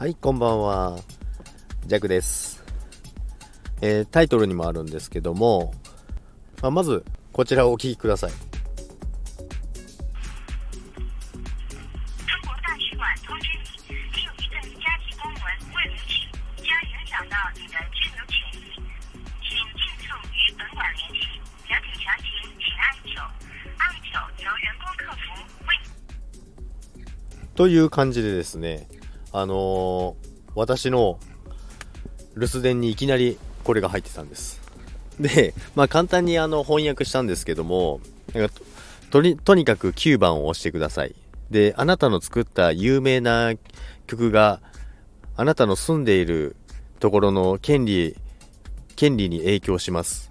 はい、こんばんは。ジャックです。えー、タイトルにもあるんですけども、まあ、まず、こちらをお聞きください。という感じでですね、あのー、私の留守電にいきなりこれが入ってたんです。で、まあ簡単にあの翻訳したんですけども、なんかとにとにかく9番を押してください。で、あなたの作った有名な曲があなたの住んでいるところの権利、権利に影響します。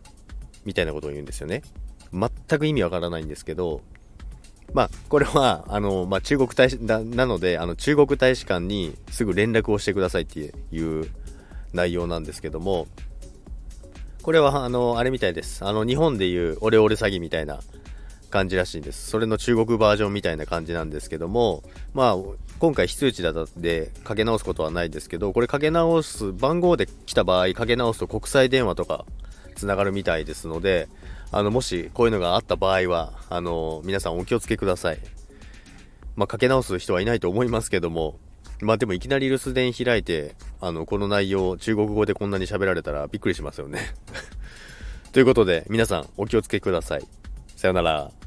みたいなことを言うんですよね。全く意味わからないんですけど、まあ、これは、あの、まあ、中国大使、なので、あの、中国大使館にすぐ連絡をしてくださいっていう内容なんですけども、これは、あの、あれみたいです。あの、日本でいうオレオレ詐欺みたいな感じらしいんです。それの中国バージョンみたいな感じなんですけども、まあ、今回非通知だったんで、かけ直すことはないですけど、これかけ直す、番号で来た場合、かけ直すと国際電話とかつながるみたいですので、あの、もしこういうのがあった場合は、あの、皆さんお気をつけください。まあ、かけ直す人はいないと思いますけども、まあでもいきなり留守電開いて、あの、この内容、中国語でこんなに喋られたらびっくりしますよね ということで、皆さんお気をつけください。さよなら。